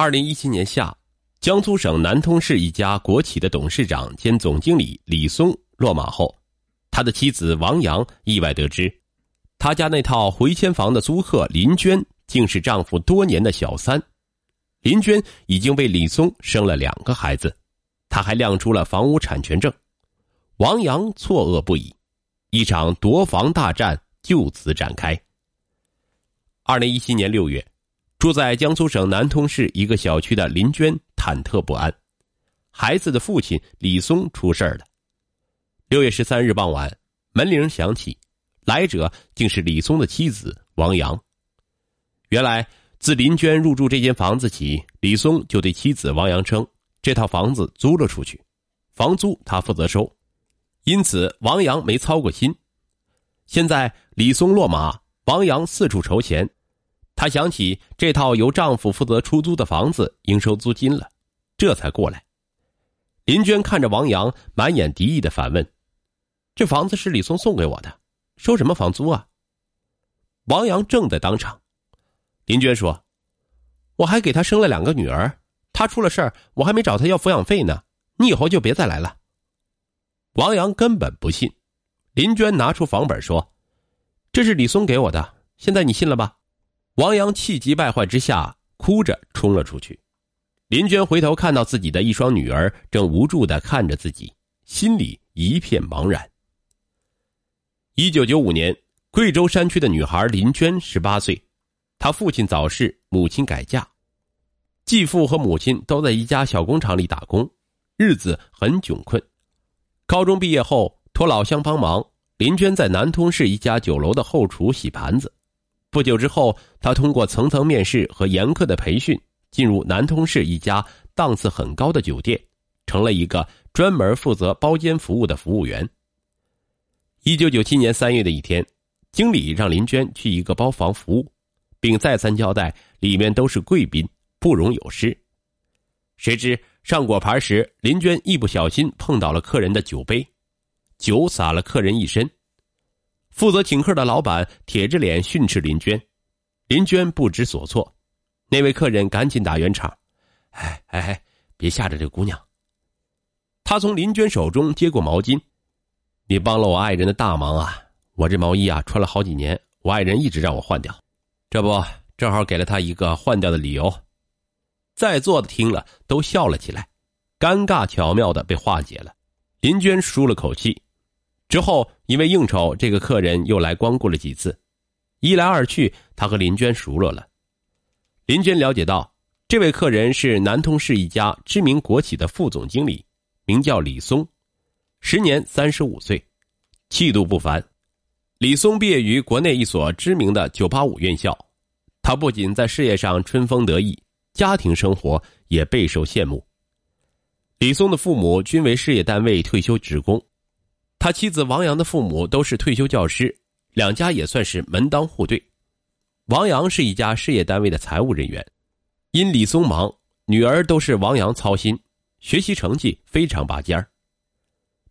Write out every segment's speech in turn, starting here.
二零一七年夏，江苏省南通市一家国企的董事长兼总经理李松落马后，他的妻子王阳意外得知，他家那套回迁房的租客林娟竟是丈夫多年的小三。林娟已经为李松生了两个孩子，他还亮出了房屋产权证。王阳错愕不已，一场夺房大战就此展开。二零一七年六月。住在江苏省南通市一个小区的林娟忐忑不安，孩子的父亲李松出事了。六月十三日傍晚，门铃响起，来者竟是李松的妻子王阳。原来，自林娟入住这间房子起，李松就对妻子王阳称，这套房子租了出去，房租他负责收，因此王阳没操过心。现在李松落马，王阳四处筹钱。她想起这套由丈夫负责出租的房子应收租金了，这才过来。林娟看着王阳，满眼敌意的反问：“这房子是李松送给我的，收什么房租啊？”王阳正在当场。林娟说：“我还给他生了两个女儿，他出了事儿，我还没找他要抚养费呢。你以后就别再来了。”王阳根本不信。林娟拿出房本说：“这是李松给我的，现在你信了吧？”王阳气急败坏之下，哭着冲了出去。林娟回头看到自己的一双女儿正无助的看着自己，心里一片茫然。一九九五年，贵州山区的女孩林娟十八岁，她父亲早逝，母亲改嫁，继父和母亲都在一家小工厂里打工，日子很窘困。高中毕业后，托老乡帮忙，林娟在南通市一家酒楼的后厨洗盘子。不久之后，他通过层层面试和严苛的培训，进入南通市一家档次很高的酒店，成了一个专门负责包间服务的服务员。一九九七年三月的一天，经理让林娟去一个包房服务，并再三交代里面都是贵宾，不容有失。谁知上果盘时，林娟一不小心碰倒了客人的酒杯，酒洒了客人一身。负责请客的老板铁着脸训斥林娟，林娟不知所措。那位客人赶紧打圆场：“哎哎哎，别吓着这姑娘。”他从林娟手中接过毛巾：“你帮了我爱人的大忙啊！我这毛衣啊穿了好几年，我爱人一直让我换掉，这不正好给了他一个换掉的理由。”在座的听了都笑了起来，尴尬巧妙的被化解了。林娟舒了口气。之后，因为应酬，这个客人又来光顾了几次，一来二去，他和林娟熟络了。林娟了解到，这位客人是南通市一家知名国企的副总经理，名叫李松，时年三十五岁，气度不凡。李松毕业于国内一所知名的985院校，他不仅在事业上春风得意，家庭生活也备受羡慕。李松的父母均为事业单位退休职工。他妻子王阳的父母都是退休教师，两家也算是门当户对。王阳是一家事业单位的财务人员，因李松忙，女儿都是王阳操心，学习成绩非常拔尖儿。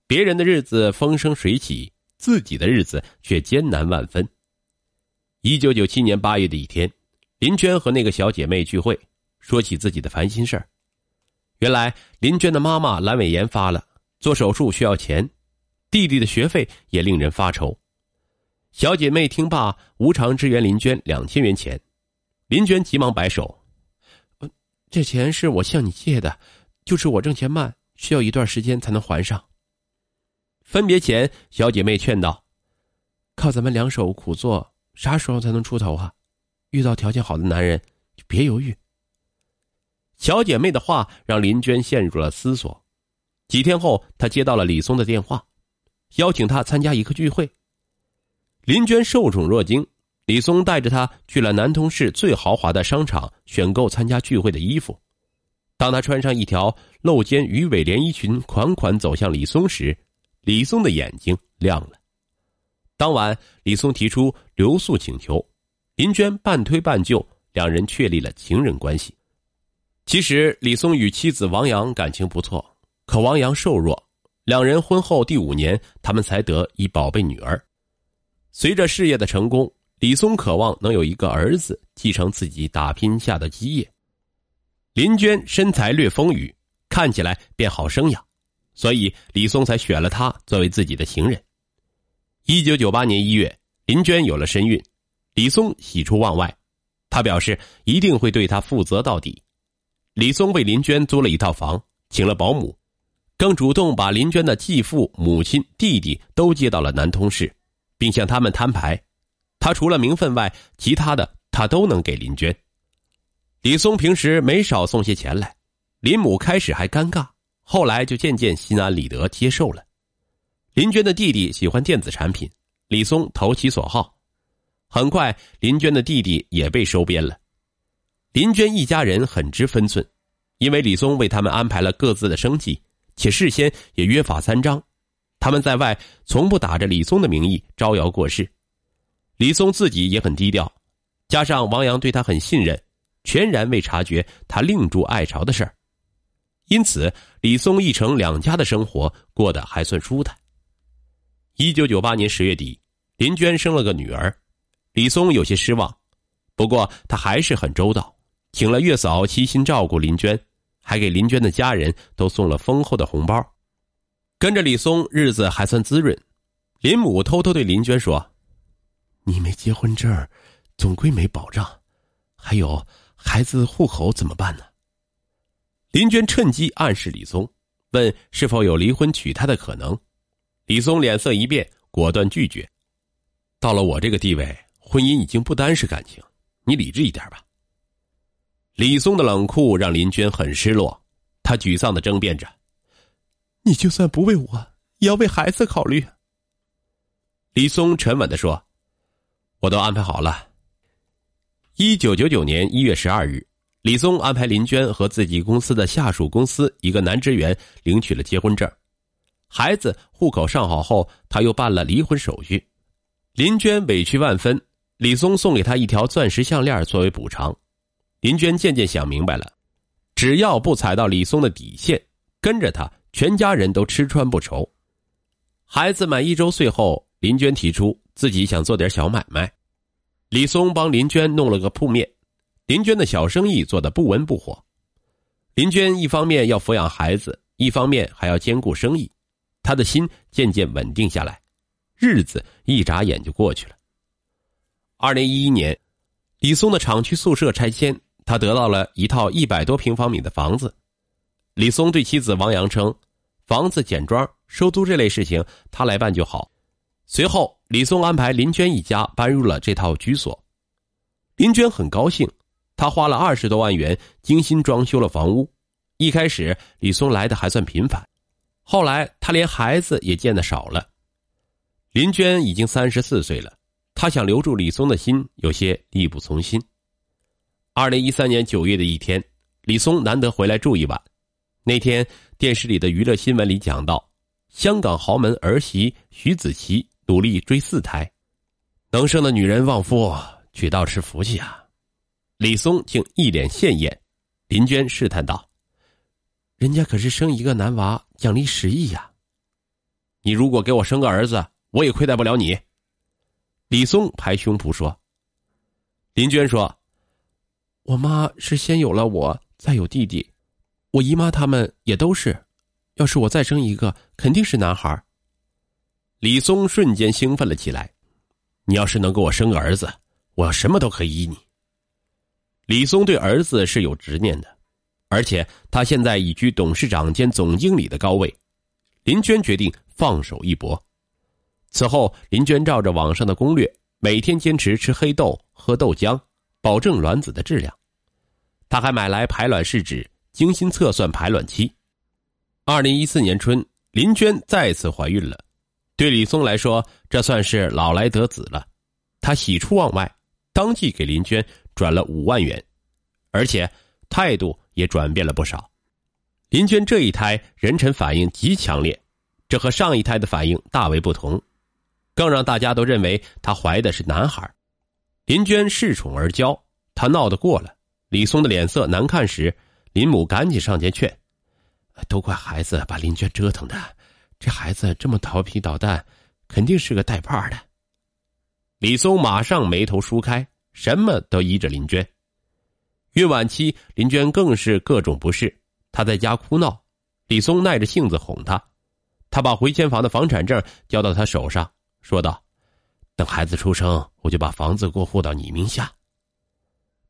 别人的日子风生水起，自己的日子却艰难万分。一九九七年八月的一天，林娟和那个小姐妹聚会，说起自己的烦心事儿。原来林娟的妈妈阑尾炎发了，做手术需要钱。弟弟的学费也令人发愁，小姐妹听罢，无偿支援林娟两千元钱。林娟急忙摆手：“这钱是我向你借的，就是我挣钱慢，需要一段时间才能还上。”分别前，小姐妹劝道：“靠咱们两手苦做，啥时候才能出头啊？遇到条件好的男人，就别犹豫。”小姐妹的话让林娟陷入了思索。几天后，她接到了李松的电话。邀请他参加一个聚会。林娟受宠若惊，李松带着她去了南通市最豪华的商场选购参加聚会的衣服。当她穿上一条露肩鱼尾连衣裙，款款走向李松时，李松的眼睛亮了。当晚，李松提出留宿请求，林娟半推半就，两人确立了情人关系。其实，李松与妻子王阳感情不错，可王阳瘦弱。两人婚后第五年，他们才得一宝贝女儿。随着事业的成功，李松渴望能有一个儿子继承自己打拼下的基业。林娟身材略丰腴，看起来便好生养，所以李松才选了她作为自己的情人。一九九八年一月，林娟有了身孕，李松喜出望外，他表示一定会对她负责到底。李松为林娟租了一套房，请了保姆，更主动把林娟的继父、母亲、弟弟都接到了南通市，并向他们摊牌，他除了名分外，其他的他都能给林娟。李松平时没少送些钱来，林母开始还尴尬，后来就渐渐心安理得接受了。林娟的弟弟喜欢电子产品，李松投其所好，很快林娟的弟弟也被收编了。林娟一家人很知分寸，因为李松为他们安排了各自的生计，且事先也约法三章，他们在外从不打着李松的名义招摇过市。李松自己也很低调，加上王阳对他很信任，全然未察觉他另筑爱巢的事儿，因此李松一城两家的生活过得还算舒坦。一九九八年十月底，林娟生了个女儿，李松有些失望，不过他还是很周到，请了月嫂悉心照顾林娟，还给林娟的家人都送了丰厚的红包。跟着李松，日子还算滋润。林母偷偷对林娟说：“你没结婚证，总归没保障，还有孩子户口怎么办呢？”林娟趁机暗示李松，问是否有离婚娶她的可能。李松脸色一变，果断拒绝。到了我这个地位，婚姻已经不单是感情，你理智一点吧。李松的冷酷让林娟很失落，她沮丧的争辩着：“你就算不为我，也要为孩子考虑。”李松沉稳的说：“我都安排好了。”一九九九年一月十二日，李松安排林娟和自己公司的下属公司一个男职员领取了结婚证。孩子户口上好后，他又办了离婚手续。林娟委屈万分，李松送给她一条钻石项链作为补偿。林娟渐渐想明白了，只要不踩到李松的底线，跟着他，全家人都吃穿不愁。孩子满一周岁后，林娟提出自己想做点小买卖，李松帮林娟弄了个铺面。林娟的小生意做得不温不火。林娟一方面要抚养孩子，一方面还要兼顾生意。他的心渐渐稳定下来，日子一眨眼就过去了。二零一一年，李松的厂区宿舍拆迁，他得到了一套一百多平方米的房子。李松对妻子王阳称：“房子简装，收租这类事情他来办就好。”随后，李松安排林娟一家搬入了这套居所。林娟很高兴，她花了二十多万元精心装修了房屋。一开始，李松来的还算频繁。后来，他连孩子也见得少了。林娟已经三十四岁了，她想留住李松的心有些力不从心。二零一三年九月的一天，李松难得回来住一晚。那天，电视里的娱乐新闻里讲到，香港豪门儿媳徐子淇努力追四胎，能生的女人旺夫，娶到是福气啊。李松竟一脸羡艳。林娟试探道。人家可是生一个男娃奖励十亿呀！你如果给我生个儿子，我也亏待不了你。李松拍胸脯说。林娟说：“我妈是先有了我，再有弟弟，我姨妈他们也都是。要是我再生一个，肯定是男孩。”李松瞬间兴奋了起来：“你要是能给我生个儿子，我什么都可以依你。”李松对儿子是有执念的。而且他现在已居董事长兼总经理的高位，林娟决定放手一搏。此后，林娟照着网上的攻略，每天坚持吃黑豆、喝豆浆，保证卵子的质量。他还买来排卵试纸，精心测算排卵期。二零一四年春，林娟再次怀孕了。对李松来说，这算是老来得子了。他喜出望外，当即给林娟转了五万元，而且态度。也转变了不少，林娟这一胎妊娠反应极强烈，这和上一胎的反应大为不同，更让大家都认为她怀的是男孩。林娟恃宠而骄，她闹得过了，李松的脸色难看时，林母赶紧上前劝：“都怪孩子把林娟折腾的，这孩子这么调皮捣蛋，肯定是个带把的。”李松马上眉头舒开，什么都依着林娟。孕晚期，林娟更是各种不适，她在家哭闹，李松耐着性子哄她，他把回迁房的房产证交到她手上，说道：“等孩子出生，我就把房子过户到你名下。”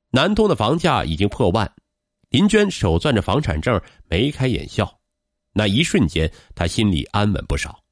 南通的房价已经破万，林娟手攥着房产证眉开眼笑，那一瞬间，她心里安稳不少。